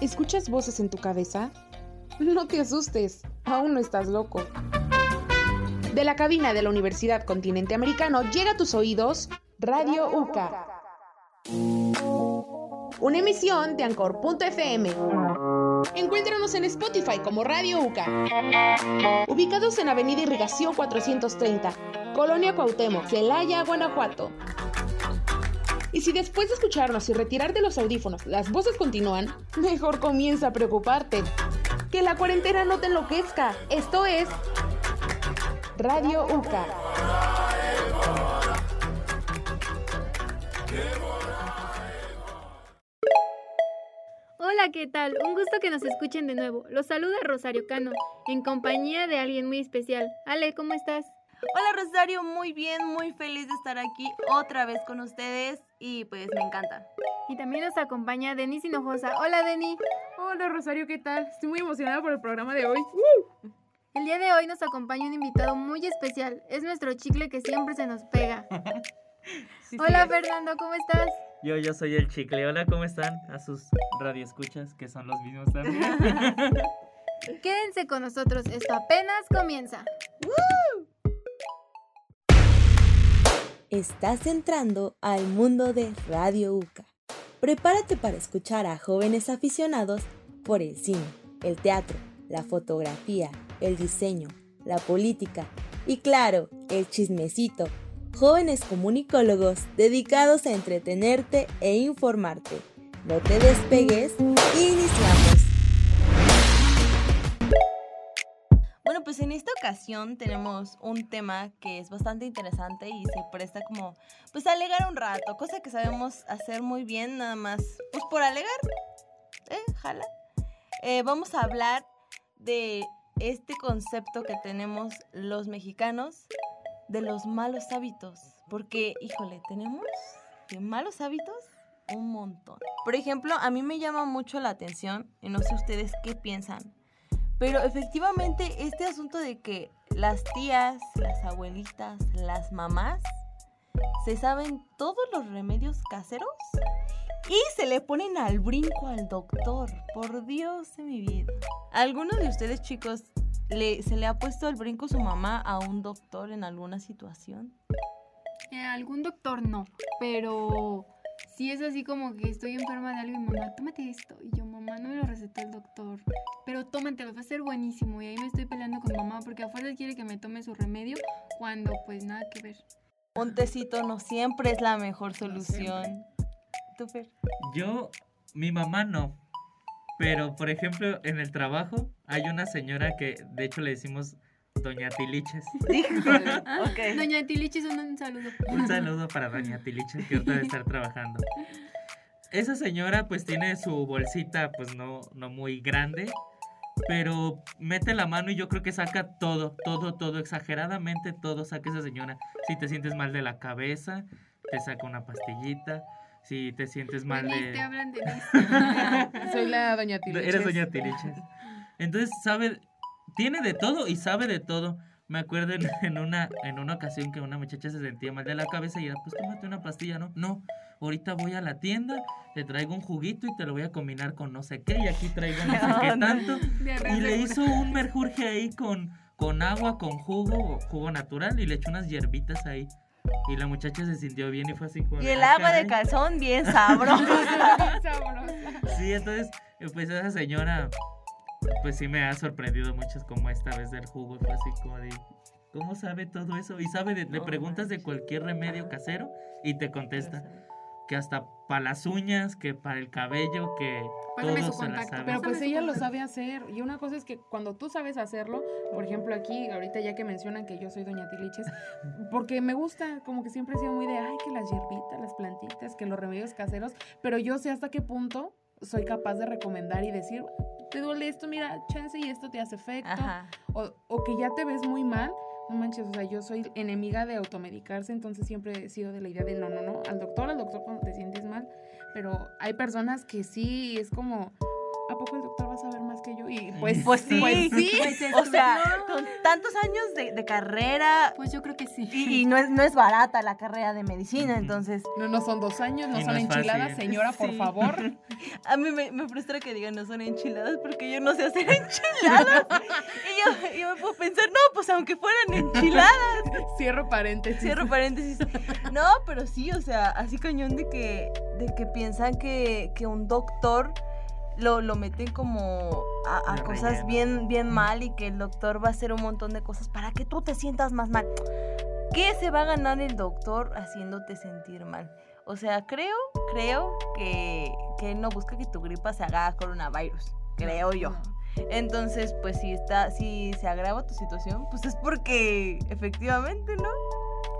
¿Escuchas voces en tu cabeza? No te asustes, aún no estás loco. De la cabina de la Universidad Continente Americano llega a tus oídos Radio UCA. Una emisión de Anchor.fm. Encuéntranos en Spotify como Radio UCA. Ubicados en Avenida Irrigación 430, Colonia Cuauhtémoc, Celaya, Guanajuato. Y si después de escucharnos y retirar de los audífonos las voces continúan, mejor comienza a preocuparte. Que la cuarentena no te enloquezca. Esto es Radio UCA. Hola, ¿qué tal? Un gusto que nos escuchen de nuevo. Los saluda Rosario Cano, en compañía de alguien muy especial. Ale, ¿cómo estás? Hola Rosario, muy bien, muy feliz de estar aquí otra vez con ustedes y pues me encanta. Y también nos acompaña Denis Hinojosa. Hola Denis. Hola Rosario, ¿qué tal? Estoy muy emocionada por el programa de hoy. El día de hoy nos acompaña un invitado muy especial. Es nuestro chicle que siempre se nos pega. Hola Fernando, ¿cómo estás? Yo, yo soy el chicle. Hola, ¿cómo están? A sus radioescuchas, que son los mismos también. Quédense con nosotros, esto apenas comienza. Estás entrando al mundo de Radio UCA. Prepárate para escuchar a jóvenes aficionados por el cine, el teatro, la fotografía, el diseño, la política y claro, el chismecito. Jóvenes comunicólogos dedicados a entretenerte e informarte. No te despegues, iniciamos. Pues en esta ocasión tenemos un tema que es bastante interesante y se presta como, pues a alegar un rato, cosa que sabemos hacer muy bien, nada más, pues por alegar, ¿eh? Jala. Eh, vamos a hablar de este concepto que tenemos los mexicanos de los malos hábitos, porque, híjole, tenemos de malos hábitos un montón. Por ejemplo, a mí me llama mucho la atención, y no sé ustedes qué piensan, pero efectivamente este asunto de que las tías, las abuelitas, las mamás se saben todos los remedios caseros y se le ponen al brinco al doctor. Por Dios de mi vida. ¿Alguno de ustedes chicos le, se le ha puesto al brinco su mamá a un doctor en alguna situación? Eh, algún doctor no, pero si es así como que estoy enferma de algo y mamá, tómate esto. Y yo, mamá, no me lo recetó el doctor. Pero tómatelo, va a ser buenísimo. Y ahí me estoy peleando con mamá porque a fuerza quiere que me tome su remedio cuando pues nada que ver. Un tecito no siempre es la mejor solución. ¿Tú, Fer? Yo, mi mamá no. Pero, por ejemplo, en el trabajo hay una señora que, de hecho, le decimos Doña Tiliches. ok. Doña Tilichis, un, un saludo. Un saludo para Doña Tiliches, que ahorita debe estar trabajando. Esa señora, pues, tiene su bolsita, pues, no, no muy grande. Pero mete la mano y yo creo que saca todo, todo, todo, exageradamente todo saca esa señora. Si te sientes mal de la cabeza, te saca una pastillita. Si te sientes mal Denis, de... te hablan de Denis. Soy la doña Tiliches. Eres Doña Tiliches. Entonces sabe, tiene de todo y sabe de todo. Me acuerdo en, en una, en una ocasión que una muchacha se sentía mal de la cabeza y era, pues tómate una pastilla, ¿no? No, ahorita voy a la tienda, te traigo un juguito y te lo voy a combinar con no sé qué y aquí traigo no sé qué tanto. Y le hizo un merjurje ahí con, con agua, con jugo, jugo natural y le echó unas hierbitas ahí. Y la muchacha se sintió bien y fue así. Y el "Ah, agua de caray". calzón bien sabrosa. Sí, entonces, pues esa señora, pues sí me ha sorprendido mucho como esta vez del jugo. Fue así como de, ¿cómo sabe todo eso? Y sabe, de- le preguntas de cualquier remedio casero y te contesta que hasta para las uñas, que para el cabello, que Pásame todo su se la contacto, sabe. Pero pues ella lo sabe hacer. Y una cosa es que cuando tú sabes hacerlo, por ejemplo aquí, ahorita ya que mencionan que yo soy doña Tiliches, porque me gusta, como que siempre he sido muy de, ay, que las hierbitas, las plantitas, que los remedios caseros, pero yo sé hasta qué punto soy capaz de recomendar y decir, te duele esto, mira, chance y esto te hace efecto. Ajá. O, o que ya te ves muy mal. No manches, o sea, yo soy enemiga de automedicarse, entonces siempre he sido de la idea de no, no, no, al doctor, al doctor cuando te sientes mal. Pero hay personas que sí, es como, ¿a poco el doctor va a saber? Y pues, Pues sí, pues sí. o sea, con tantos años de, de carrera Pues yo creo que sí. y, y no, es, no es barata la carrera de medicina, entonces No, no son dos años, no Y son no fácil. enchiladas, señora, por Sí. favor. a mí me, me frustra que digan no son enchiladas porque yo no sé hacer enchiladas. y yo, yo me puedo pensar, no, pues aunque fueran enchiladas. Cierro paréntesis. Cierro paréntesis. No, pero sí, o sea, así cañón de que, de que piensan que, que un doctor lo, lo meten como a, cosas relleno. bien, bien mal y que el doctor va a hacer un montón de cosas para que tú te sientas más mal. ¿Qué se va a ganar el doctor haciéndote sentir mal? O sea, creo, creo que, que él no busca que tu gripa se haga coronavirus. Creo yo. Entonces, pues si está, si se agrava tu situación, pues es porque efectivamente, ¿no?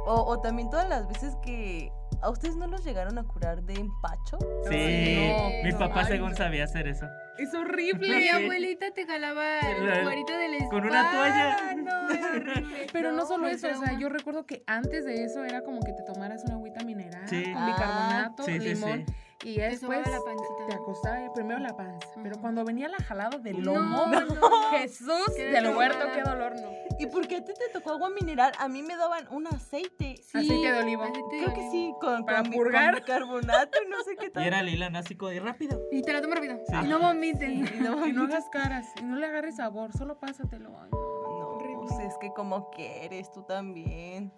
O, o también todas las veces que a ustedes no los llegaron a curar de empacho. Sí, no, mi no, papá según sabía hacer eso. Es horrible. Mi abuelita te jalaba La- el cuerito de la con una toalla. No, era horrible. Pero no, No, solo eso, o sea, yo recuerdo que antes de eso era como que te tomaras una agüita mineral Sí. con Ah, bicarbonato, Sí, sí, limón sí. Y Te después sobaba la pancita. te acostaba y primero la panza. Pero cuando venía la jalada del No, lomo, no. Jesús Qué del huerto, qué dolor, no. ¿Y por qué a ti te tocó agua mineral? A mí me daban un aceite. Sí, Aceite de olivo. aceite de creo que olivo. sí, con, Para con, purgar. con bicarbonato no sé qué tal. Y era Lila Násico y rápido. Y te la tomo rápido. Sí. Y no vomiten. Y no, Y no hagas caras, y no le agarres sabor, solo pásatelo. Ay, no. pues es que como quieres, tú también.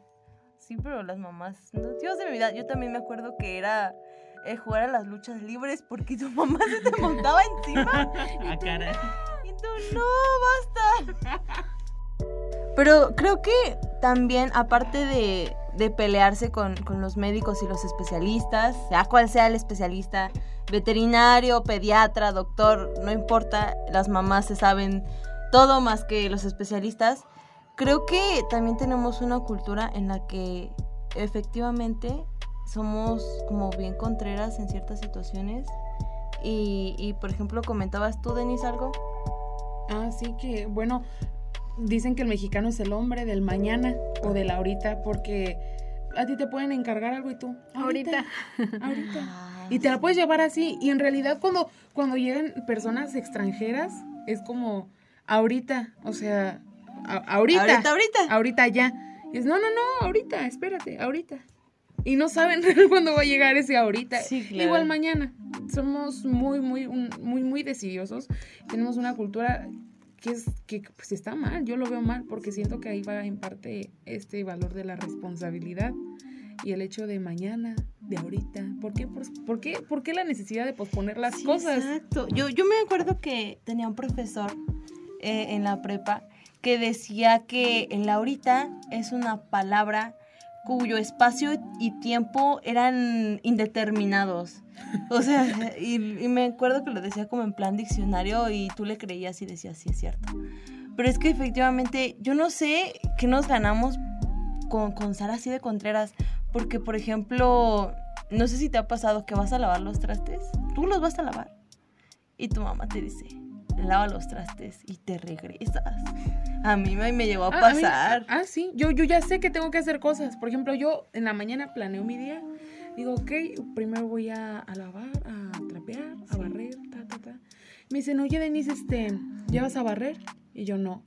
Sí, pero las mamás, no, Dios de mi vida, yo también me acuerdo que era eh, jugar a las luchas libres porque tu mamá se te montaba encima A cara. y tú, no, basta. Pero creo que también, aparte de, de pelearse con, con los médicos y los especialistas, sea cual sea el especialista, veterinario, pediatra, doctor, no importa, las mamás se saben todo más que los especialistas, creo que también tenemos una cultura en la que efectivamente somos como bien contreras en ciertas situaciones. Y, y, por ejemplo, comentabas tú, Denise, algo. Ah, sí, que bueno, dicen que el mexicano es el hombre del mañana o del ahorita, porque a ti te pueden encargar algo y tú. Ahorita. Ahorita. Ah, Y te la puedes llevar así. Y en realidad cuando, cuando llegan personas extranjeras, es como ahorita. O sea, a- ahorita. Ahorita, ahorita. Ahorita ya. Y es, no, no, no, ahorita, espérate, ahorita. Y no saben cuándo va a llegar ese ahorita. Sí, claro. Igual mañana. Somos muy, muy, muy, muy decidiosos. Tenemos una cultura que es que pues está mal. Yo lo veo mal porque siento que ahí va en parte este valor de la responsabilidad y el hecho de mañana, de ahorita. ¿Por qué, por, por qué, por qué la necesidad de posponer las Sí, cosas? Exacto. Yo, yo me acuerdo que tenía un profesor eh, en la prepa que decía que el ahorita es una palabra cuyo espacio y tiempo eran indeterminados. O sea, y, me acuerdo que lo decía como en plan diccionario y tú le creías y decías, sí, es cierto. Pero es que efectivamente, yo no sé qué nos ganamos con, con ser así de contreras. Porque, por ejemplo, no sé si te ha pasado que vas a lavar los trastes. Tú los vas a lavar. Y tu mamá te dice, lava los trastes y te regresas. A mí me, me llegó a Ah, a mí- pasar. ah, sí, yo, yo ya sé que tengo que hacer cosas. Por ejemplo, yo en la mañana planeo mi día. Digo, ok, primero voy a, a lavar, a trapear, a barrer, ta, ta, ta. Me dicen, oye, Denise, este, ¿ya vas a barrer? Y yo, no.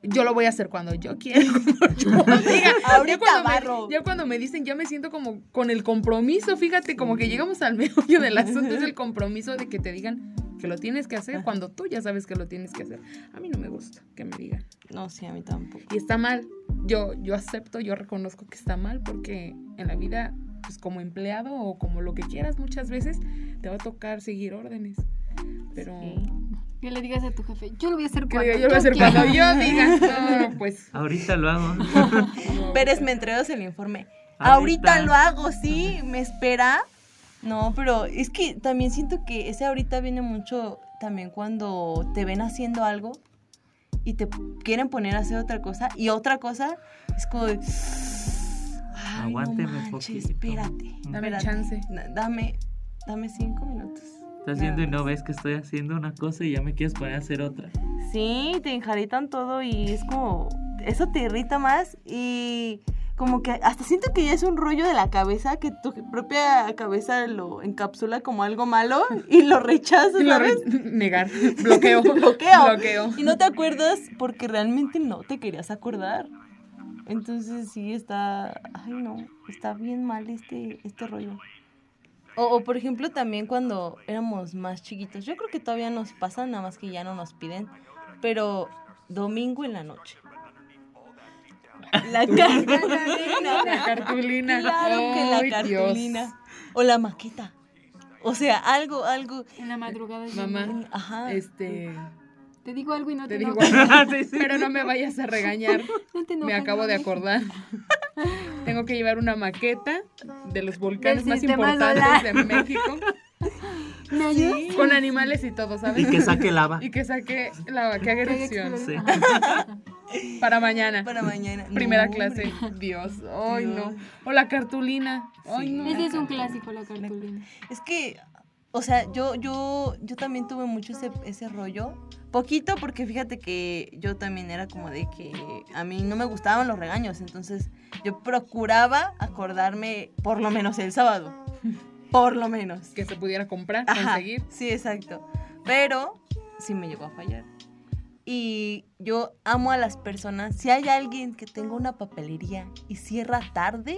Yo lo voy a hacer cuando yo quiera, yo diga. Ahorita ya cuando, barro. me, ya cuando me dicen, ya me siento como con el compromiso, fíjate, como que llegamos al meollo del asunto, es el compromiso de que te digan que lo tienes que hacer cuando tú ya sabes que lo tienes que hacer. A mí no me gusta que me digan. No, sí, a mí tampoco. Y está mal. Yo, yo acepto, yo reconozco que está mal porque en la vida, pues como empleado o como lo que quieras, muchas veces te va a tocar seguir órdenes. Pero Sí. Que le digas a tu jefe, yo lo voy a hacer cuando yo lo voy a hacer quiera". cuando yo diga. No, pues. Ahorita lo hago. Pérez, me entregas el informe. Ahorita. Ahorita. lo hago, ¿sí? ¿Me espera? No, pero es que también siento que ese ahorita viene mucho también cuando te ven haciendo algo y te quieren poner a hacer otra cosa y otra cosa es como de... Ay, Aguánteme no manches, poquito". espérate. Dame espérate. chance. Dame, dame cinco minutos. Estás viendo y no ves que estoy haciendo una cosa y ya me quieres poner a hacer otra. Sí, te enjaritan todo y es como, eso te irrita más y como que hasta siento que ya es un rollo de la cabeza, que tu propia cabeza lo encapsula como algo malo y lo rechaza, Y lo re- negar. Bloqueo. Bloqueo. Bloqueo. Y no te acuerdas porque realmente no te querías acordar. Entonces sí está, ay no, está bien mal este, este rollo. O, o, por ejemplo también cuando éramos más chiquitos, yo creo que todavía nos pasa, nada más que ya no nos piden, pero domingo en la noche. La cartulina. La cartulina. Claro que la Dios. cartulina. O la maqueta. O sea, algo, algo. En la madrugada. yo Mamá. Ajá. Este. Te digo algo y no te, Te digo, enojas. pero no me vayas a regañar. No te Me acabo de acordar. Tengo que llevar una maqueta de los volcanes más importantes solar. de México. ¿Me ayudas? Con animales y todo, ¿sabes? Y que saque lava. Y que saque la que haga erupción. Sí. Para mañana. Para mañana. Primera No, clase. hombre. Dios. Ay, Dios. no. O la cartulina. Ay, no. Ese es un clásico, la cartulina. Es que, o sea, yo, yo, yo también tuve mucho ese, ese rollo. Poquito porque fíjate que yo también era como de que a mí no me gustaban los regaños. Entonces yo procuraba acordarme por lo menos el sábado. Por lo menos. Que se pudiera comprar, Ajá, conseguir. Sí, exacto. Pero sí me llegó a fallar. Y yo amo a las personas. Si hay alguien que tenga una papelería y cierra tarde,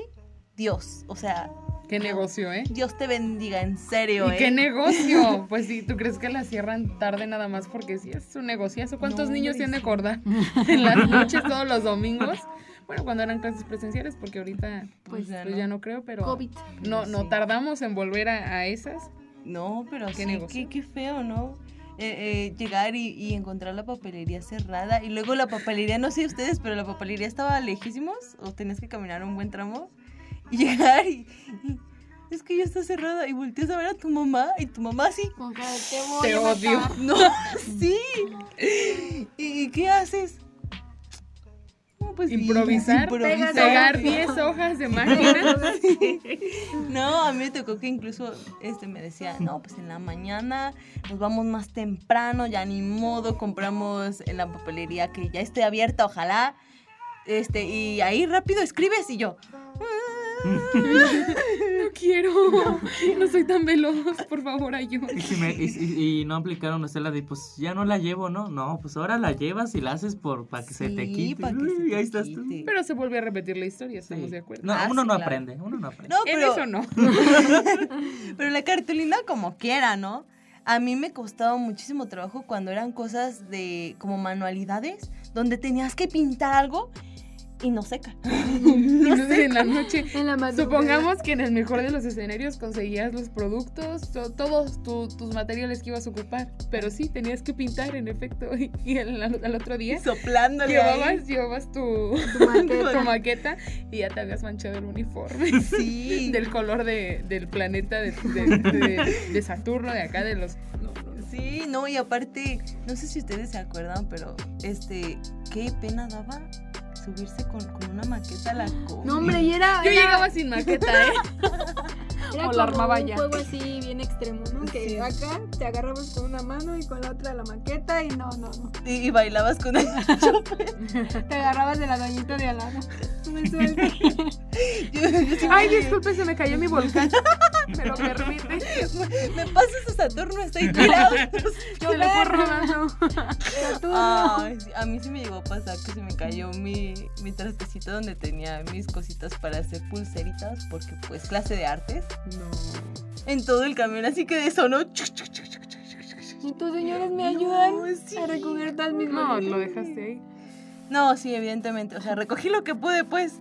Dios, o sea, Qué negocio, ¿eh? Dios te bendiga, en serio, ¿Y ¿eh? qué negocio? Pues sí, ¿tú crees que la cierran tarde nada más porque sí es un negociazo? ¿Cuántos No, niños tienen de sí. acordar en las noches todos los domingos? Bueno, cuando eran clases presenciales, porque ahorita Pues ya pues no. ya no creo, pero COVID. no, no Sí. tardamos en volver a, a esas. No, pero ¿Qué sí, negocio? qué, qué feo, ¿no? Eh, eh, llegar y, y encontrar la papelería cerrada y luego la papelería, no sé ustedes, pero la papelería estaba lejísimos o tenías que caminar un buen tramo y llegar y, y es que ya está cerrada y volteas a ver a tu mamá y tu mamá así, Con cara de, te voy Te a odio. matar. no, sí. ¿Y, y qué haces? No, pues Improvisar, improvisar. pegar 10 hojas de máquina. No, a mí me tocó que incluso este me decía, no, pues en la mañana nos vamos más temprano, ya ni modo, compramos en la papelería que ya esté abierta, ojalá. Este, y ahí rápido escribes y yo. No quiero, no soy tan veloz, por favor, ayúdame. Y, si me- y- no aplicaron ustedes la de, pues ya no la llevo, ¿no? No, pues ahora la llevas y la haces por para que se te quite. pa' que se Uy, te ahí estás tú. Pero se vuelve a repetir la historia, Sí. estamos de acuerdo. No, Ah, uno sí, no claro. aprende, uno no aprende. No, en pero, eso no. pero la cartulina como quiera, ¿no? A mí me costaba muchísimo trabajo cuando eran cosas de como manualidades, donde tenías que pintar algo y no seca. Entonces en la noche En la madrugada. Supongamos que en el mejor de los escenarios conseguías los productos, to- todos tu- tus materiales que ibas a ocupar, pero sí, tenías que pintar en efecto y, y al, al otro día Soplándole. llevabas, llevabas tu, Tu maqueta. tu maqueta y ya te habías manchado el uniforme Sí. del color de- del planeta de, de- de- de Saturno, de acá, de los... no, no, no. Sí, no, y aparte, no sé si ustedes se acuerdan, pero este, qué pena daba subirse con, con una maqueta a la combi. No, hombre, y era. Yo era- llegaba sin maqueta, ¿eh? Era o la armaba un ya. juego así bien extremo, ¿no? Que Sí. acá te agarrabas con una mano y con la otra la maqueta y no, no, no. Y, y bailabas con el Te agarrabas de la doñita de al lado. Me sí Ay, disculpe, se me cayó mi volcán. ¿Me lo permite? Me pasas a Saturno, está ahí tirado. Yo le fue rodando. Saturno. Ay, a mí sí me llegó a pasar que se me cayó mi, mi trastecito donde tenía mis cositas para hacer pulseritas, porque pues clase de artes. No. En todo el camión, así que de sonó. Y tus señores me ayudan No, sí. a recoger todas mis No, lo dejaste ahí. No, sí, evidentemente. O sea, recogí lo que pude, pues.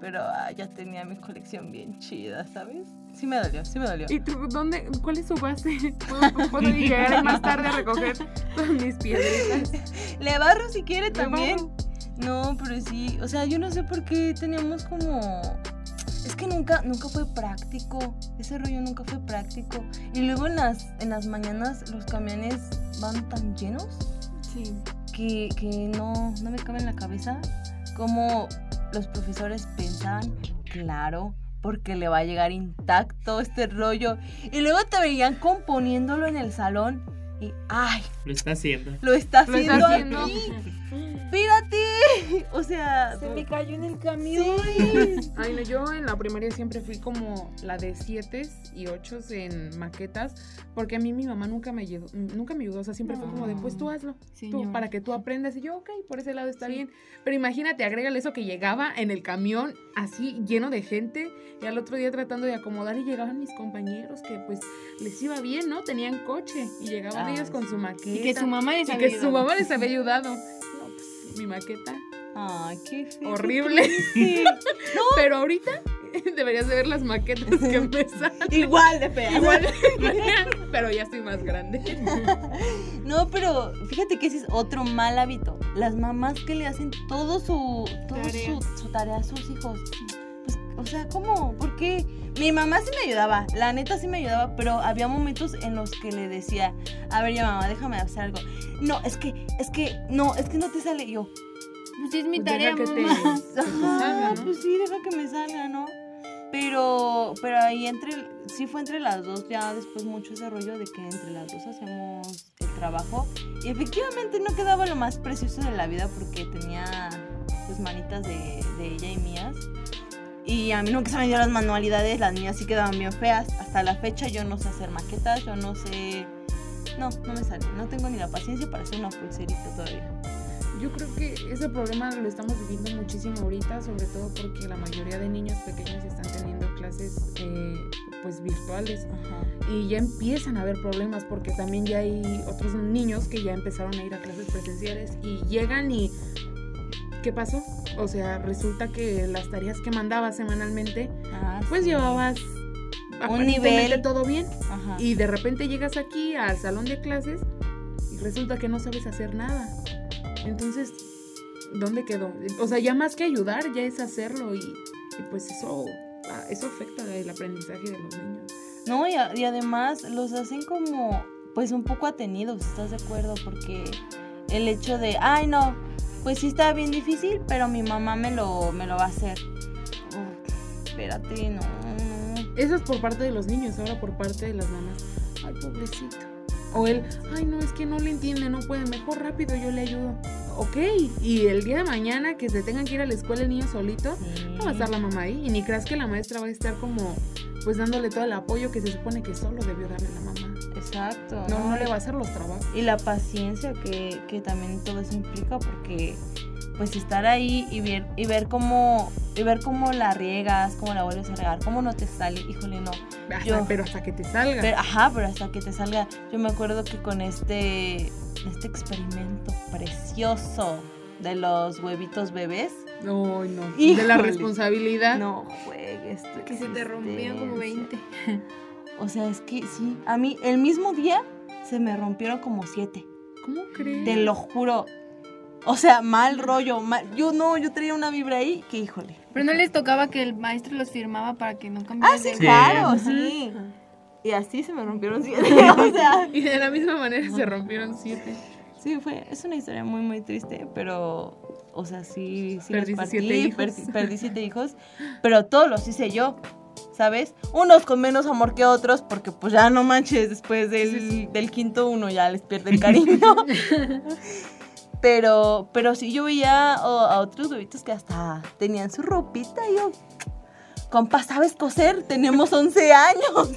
Pero ah, ya tenía mi colección bien chida, ¿sabes? Sí me dolió, sí me dolió. ¿Y tú dónde? ¿Cuál es su base? ¿Puedo, puedo llegar más tarde a recoger todas mis piedritas? Le barro si quiere Le también. barro. No, pero sí, o sea, yo no sé por qué teníamos como... Que nunca, nunca fue práctico, ese rollo nunca fue práctico. Y luego en las, en las mañanas los camiones van tan llenos Sí. que, que no, no me cabe en la cabeza cómo los profesores pensaban, claro, porque le va a llegar intacto este rollo. Y luego te veían componiéndolo en el salón y, ay, Lo está haciendo. lo está Lo está haciendo haciendo. aquí. Espérate. O sea, Se me cayó en el camión. Ay, no, yo en la primaria siempre fui como la de siete y ocho en maquetas, porque a mí mi mamá nunca me ayudó, nunca me ayudó, o sea, siempre fue como de, pues tú hazlo, tú, para que tú aprendas, y yo, ok, por ese lado está bien, pero imagínate, agrégale eso que llegaba en el camión así lleno de gente, y al otro día tratando de acomodar, y llegaban mis compañeros que pues les iba bien, ¿no? Tenían coche, y llegaban Ah, ellos con su maqueta. Y que su mamá les y había que su ayudado. mamá les había ayudado. Mi maqueta, Ay, qué feo. horrible. Pero ahorita deberías de ver las maquetas que me salen. Igual de fea. Igual, pero ya estoy más grande. No, pero fíjate que ese es otro mal hábito. Las mamás que le hacen todo su, todo Tarea. su, su tarea a sus hijos. Pues, o sea, ¿cómo? ¿Por qué? Mi mamá sí me ayudaba, la neta sí me ayudaba, pero había momentos en los que le decía, a ver ya mamá, déjame hacer algo. No, es que, es que, no, es que no te sale yo. Pues es mi Deja tarea, que te- que te salga, ¿no? pues sí, deja que me salga, ¿no? Pero, pero ahí entre, sí fue entre las dos, ya después mucho ese rollo de que entre las dos hacemos el trabajo. Y efectivamente no quedaba lo más precioso de la vida porque tenía pues manitas de, de ella y mías. Y a mí nunca se me dio las manualidades, las mías sí quedaban bien feas. Hasta la fecha yo no sé hacer maquetas, yo no sé... No, no me sale. No tengo ni la paciencia para hacer una pulserita todavía. Yo creo que ese problema lo estamos viviendo muchísimo ahorita, sobre todo porque la mayoría de niños pequeños están teniendo clases eh, pues virtuales Ajá. y ya empiezan a haber problemas porque también ya hay otros niños que ya empezaron a ir a clases presenciales y llegan y ¿qué pasó? O sea, resulta que las tareas que mandabas semanalmente Ah, pues sí. llevabas Un nivel. todo bien Ajá. y de repente llegas aquí al salón de clases y resulta que no sabes hacer nada. Entonces, ¿dónde quedó? O sea, ya más que ayudar, ya es hacerlo y, y pues eso, ah, eso afecta el aprendizaje de los niños. No, y, a- y además los hacen como, pues un poco atenidos, ¿estás de acuerdo? Porque el hecho de, ay no, pues sí está bien difícil, pero mi mamá me lo, me lo va a hacer. Uf, espérate, no, no. Eso es por parte de los niños, ahora por parte de las mamás. Ay, pobrecito. O él, ay, no, es que no le entiende, no puede, mejor rápido yo le ayudo. Ok, y el día de mañana que se tengan que ir a la escuela el niño solito, Sí. no va a estar la mamá ahí. Y ni creas que la maestra va a estar como, pues dándole todo el apoyo que se supone que solo debió darle la mamá. Exacto. No, no le va a hacer los trabajos. Y la paciencia que, que también todo eso implica, porque pues estar ahí y ver, y ver cómo, y ver cómo la riegas, cómo la vuelves a regar, cómo no te sale, híjole, no. Hasta- Yo- pero hasta que te salga. Pero, ajá, pero hasta que te salga. Yo me acuerdo que con este, este experimento precioso de los huevitos bebés. no, no. De la responsabilidad. No juegues. tú, Que se te rompían como existencia. 20. O sea, es que sí. A mí, el mismo día se me rompieron como siete. ¿Cómo crees? Te lo juro. O sea, mal rollo. mal- Yo no, yo traía una vibra ahí que, híjole. Pero no les tocaba que el maestro los firmaba para que no cambiaran Ah, sí, de- claro, sí. Y así se me rompieron siete. o sea, Y de la misma manera se rompieron siete. Sí, fue, es una historia muy, muy triste, pero, o sea, sí, sí partí, siete hijos. per- perdí siete hijos, pero todos los hice yo, ¿sabes? Unos con menos amor que otros, porque pues ya no manches, después del, Sí, sí. del quinto uno ya les pierde el cariño. pero, pero sí, yo veía a otros bebitos que hasta tenían su ropita y yo, compa, ¿sabes coser? Tenemos 11 años.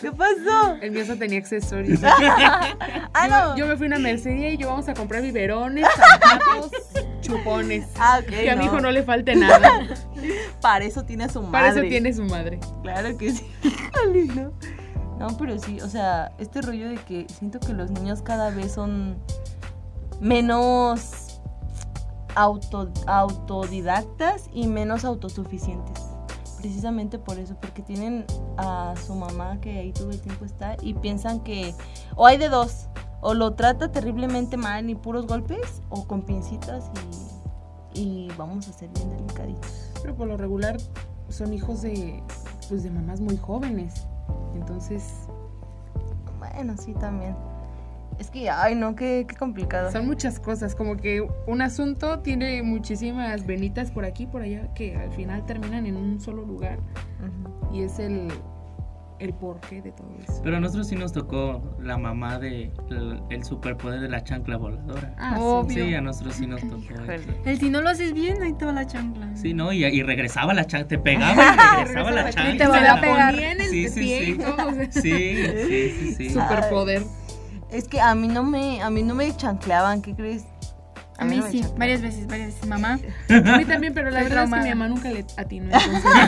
¿Qué pasó? El mío hasta tenía accesorios. Ah, no. Yo me fui a una mercería y yo vamos a comprar biberones, zapatos, chupones. Ah, Que a mi hijo no le falte nada. Para eso tiene a su madre. Para eso tiene su madre. Claro que sí. No, pero sí, o sea, este rollo de que siento que los niños cada vez son menos auto, autodidactas y menos autosuficientes. Precisamente por eso, porque tienen a su mamá que ahí todo el tiempo está y piensan que o hay de dos, o lo trata terriblemente mal y puros golpes, o con pincitas y, y vamos a ser bien delicaditos. Pero por lo regular son hijos de, pues, de mamás muy jóvenes. Entonces, Bueno, sí, también. Es que, ay, no, qué, qué complicado. son muchas cosas. Como que un asunto tiene muchísimas venitas por aquí, por allá, que al final terminan en un solo lugar. Y es el, el porqué de todo eso. Pero a nosotros sí nos tocó la mamá de el, el superpoder de la chancla voladora. Ah, Obvio. Sí, a nosotros sí nos tocó. El si no lo haces bien, ahí te va la chancla. Sí, ¿no? Y, y regresaba la chancla, te pegaba y regresaba la chancla. Y te volvió a pegar. Sí, sí, sí. Sí, sí, sí, sí. Superpoder. Es que a mí no me, a mí no me chancleaban, ¿qué crees? A mí no sí, chancleaban. varias veces, varias veces. Mamá, A mí también, pero la verdad es que traumada. mi mamá nunca le atinó.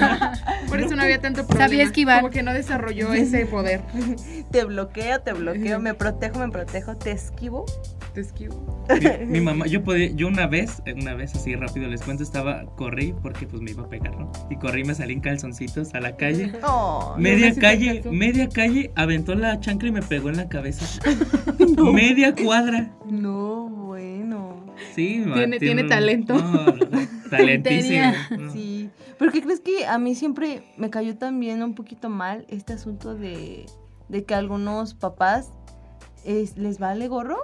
por eso no había tanto problema. Sabía esquivar. Como que no desarrolló ese poder. Te bloqueo, te bloqueo, me protejo, me protejo, te esquivo. Te esquivo. Mi, mi mamá, yo podía, yo una vez, una vez así rápido les cuento, estaba, corrí porque pues me iba a pegar, ¿no? Y corrí, me salí en calzoncitos a la calle. Oh, Media calle, media calle, aventó la chancla y me pegó en la cabeza. Media cuadra. no, bueno. Sí, Tiene- tiene talento. no, talentísimo. Tenía. no. Sí. ¿Pero qué crees que a mí siempre me cayó también un poquito mal este asunto de, de que a algunos papás es- les vale gorro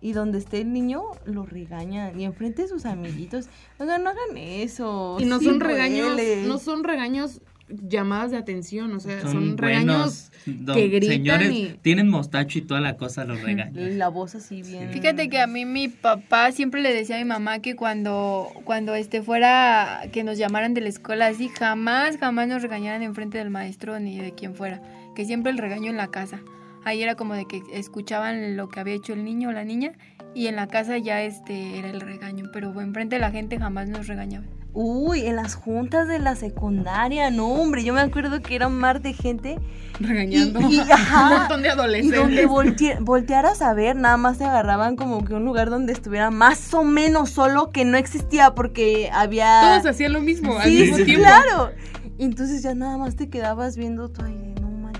y donde esté el niño lo regañan y enfrente de sus amiguitos. Oigan, no hagan eso. Y no sí son regaños, duele. no son regaños llamadas de atención, o sea, son, Son, regaños buenos, que gritan señores, y- tienen mostacho y toda la cosa los regañan. La voz así bien. Fíjate que a mí mi papá siempre le decía a mi mamá que cuando, cuando este fuera, que nos llamaran de la escuela así, jamás, jamás nos regañaran enfrente del maestro ni de quien fuera, que siempre el regaño en la casa. Ahí era como de que escuchaban lo que había hecho el niño o la niña y en la casa ya este era el regaño, pero enfrente de la gente jamás nos regañaban. Uy, en las juntas de la secundaria, no, hombre, yo me acuerdo que era un mar de gente regañando. Y- y- un montón de y adolescentes. donde volte- voltearas a ver, nada más te agarraban como que un lugar donde estuviera más o menos solo que no existía porque había... Todos hacían lo mismo al Sí, mismo sí, tiempo. claro. Y entonces ya nada más te quedabas viendo ahí manches.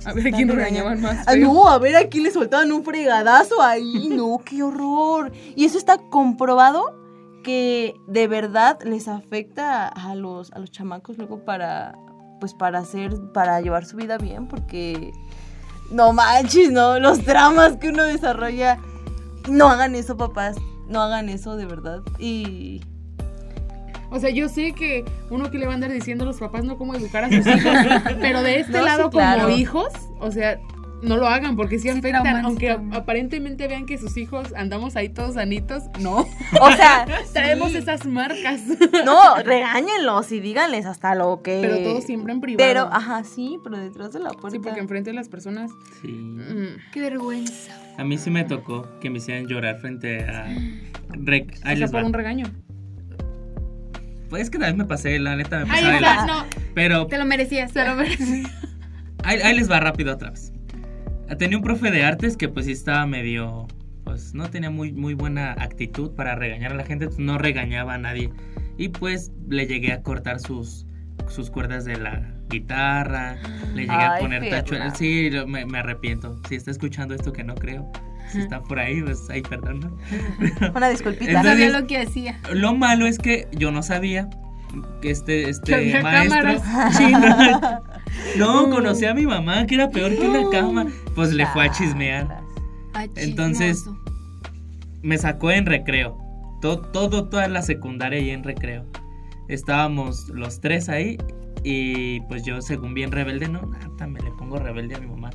A ver a quién regañando". regañaban más. Ah, no, a ver a quién le soltaban un fregadazo ahí. No, qué horror. Y eso está comprobado que de verdad les afecta a los, a los chamacos luego para, pues para hacer, para llevar su vida bien, porque no manches, no, los dramas que uno desarrolla. No hagan eso, papás. No hagan eso de verdad. Y O sea, yo sé que uno que le va a andar diciendo a los papás no cómo educar a sus hijos, pero de este No, sí, lado claro. como hijos, o sea, no lo hagan porque sí Sí afectan, sí aunque aparentemente vean que sus hijos andamos ahí todos sanitos, no, o sea, traemos sí. esas marcas. No, regáñenlos y díganles hasta lo que. Pero todo siempre en privado. Pero, ajá, sí, pero detrás de la puerta. Sí, porque enfrente de las personas. Sí. mm, Qué vergüenza. A mí sí me tocó que me hicieran llorar frente a... Re- o Ahí sea, les por va. un regaño. Pues es que también me pasé, la neta me Ahí pasaba de está, la- no, Pero Te lo merecías. se lo merece. ahí, ahí les va rápido otra vez. Tenía un profe de artes que pues sí estaba medio... Pues no tenía muy, muy buena actitud para regañar a la gente, no regañaba a nadie. Y pues le llegué a cortar sus, sus cuerdas de la guitarra, le llegué a Ay, poner tacho. Fernanda. Sí, me, me arrepiento. Si está escuchando esto que no creo, si está por ahí, pues ay, perdón. ¿no? Una disculpita. Entonces- Sabía lo que hacía. Lo malo es que yo no sabía que este, este maestro. Sí, no, no, conocí a mi mamá, que era peor que una cama. Pues le fue a chismear. Ay, Entonces- chismoso. Me sacó en recreo. Todo, todo, toda la secundaria ahí en recreo. Estábamos los tres ahí. Y pues yo, según bien rebelde, no, nada, me le pongo rebelde a mi mamá.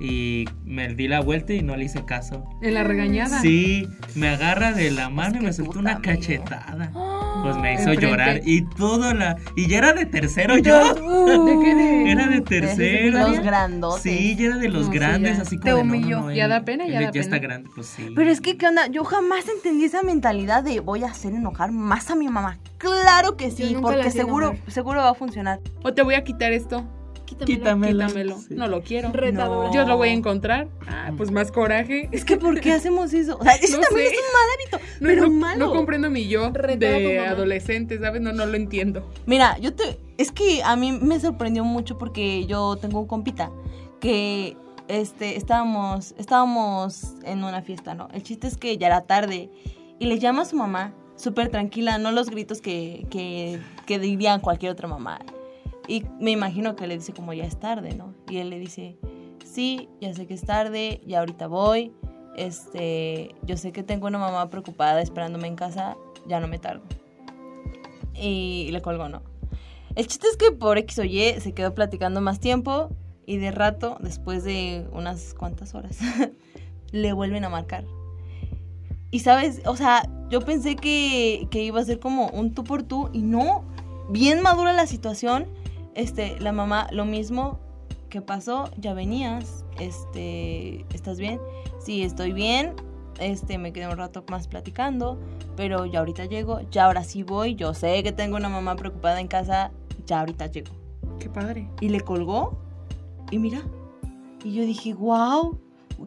Y me di la vuelta y no le hice caso. En la regañada. Sí, me agarra de la mano y que me soltó una cachetada. Pues me hizo Enfrente. llorar y todo la y ya era de tercero yo. ¿De qué de- Era de De tercero. Los grandotes. Sí, ya era de los No, grandes, ya. así Te como de, no, humilló. no, no, Ya da pena, ya él da está pena. grande, pues sí. Pero es que, ¿qué onda? Yo jamás entendí esa mentalidad de voy a hacer enojar más a mi mamá. Claro que sí, porque seguro, enojar. seguro va a funcionar. O te voy a quitar esto. Quítamelo. Quítamelo. Quítamelo. Sí. No lo quiero. Retadora. No. Yo lo voy a encontrar. Ah, pues más coraje. Es que, ¿por qué hacemos eso? O sea, eso No también sé. es un mal hábito. No, pero no, malo. no comprendo mi yo de adolescente, ¿sabes? No, no lo entiendo. Mira, yo te. Es que a mí me sorprendió mucho porque yo tengo un compita que este, estábamos, estábamos en una fiesta, ¿no? El chiste es que ya era tarde y le llama a su mamá, súper tranquila, no los gritos que, que, que dirían cualquier otra mamá. Y me imagino que le dice como ya es tarde, ¿no? Y él le dice, sí, ya sé que es tarde, ya ahorita voy. Este, yo sé que tengo una mamá preocupada esperándome en casa, ya no me tardo. Y le colgó, ¿no? El chiste es que por X o Y se quedó platicando más tiempo Y de rato, después de unas cuantas horas, le vuelven a marcar. Y sabes, o sea, yo pensé que, que iba a ser como un tú por tú y no, bien madura la situación. Este, la mamá, lo mismo, ¿qué pasó? Ya venías, este, ¿estás bien? Sí, estoy bien, este, me quedé un rato más platicando, pero ya ahorita llego, ya ahora sí voy, yo sé que tengo una mamá preocupada en casa, ya ahorita llego. Qué padre. Y le colgó, y mira, y yo dije, wow,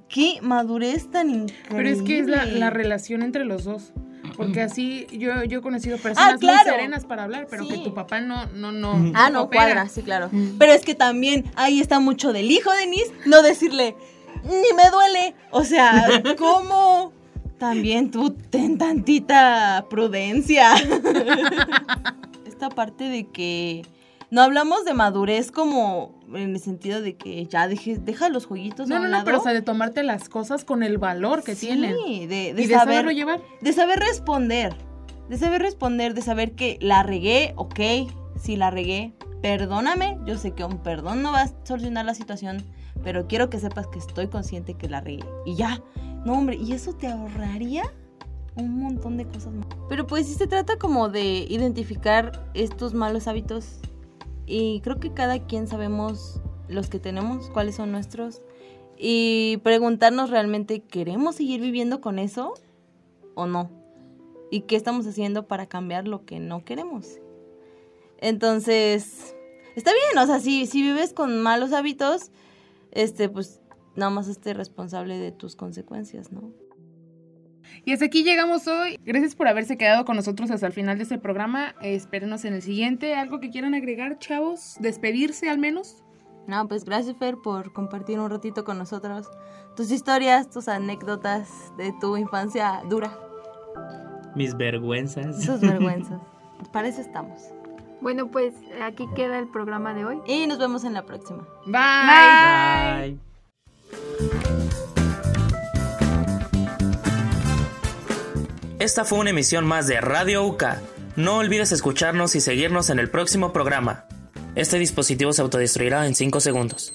qué madurez tan increíble. Pero es que es la, la relación entre los dos. Porque así yo, yo he conocido personas Ah, claro. muy serenas para hablar, pero que tu papá no, no, no. Ah, no, cuadra, sí, claro. Pero es que también ahí está mucho del hijo de Nis, no decirle, ni me duele. O sea, ¿cómo? También tú ten tantita prudencia. Esta parte de que no hablamos de madurez como en el sentido de que ya dejes, deja los jueguitos a No, un no, no, lado. pero o sea, de tomarte las cosas con el valor que Sí, tienen. de, de y de saber, saberlo llevar. de saber responder, de saber responder, de saber que la regué, ok, si la regué, perdóname, yo sé que un perdón no va a solucionar la situación, pero quiero que sepas que estoy consciente que la regué. Y ya, no hombre, ¿y eso te ahorraría? Un montón de cosas más. Pero pues sí se trata como de identificar estos malos hábitos y creo que cada quien sabemos los que tenemos, cuáles son nuestros y preguntarnos realmente, ¿queremos seguir viviendo con eso o no? ¿Y qué estamos haciendo para cambiar lo que no queremos? Entonces, está bien, o sea, si, si vives con malos hábitos, este, pues nada más esté responsable de tus consecuencias, ¿no? Y hasta aquí llegamos hoy. Gracias por haberse quedado con nosotros hasta el final de este programa. Eh, espérenos en el siguiente. ¿Algo que quieran agregar, chavos? ¿Despedirse al menos? No, pues gracias Fer por compartir un ratito con nosotros tus historias, tus anécdotas de tu infancia dura, Mis vergüenzas. tus vergüenzas. Para eso estamos. Bueno, pues aquí queda el programa de hoy. Y nos vemos en la próxima. Bye. Bye. Esta fue una emisión más de Radio UCA. No olvides escucharnos y seguirnos en el próximo programa. Este dispositivo se autodestruirá en 5 segundos.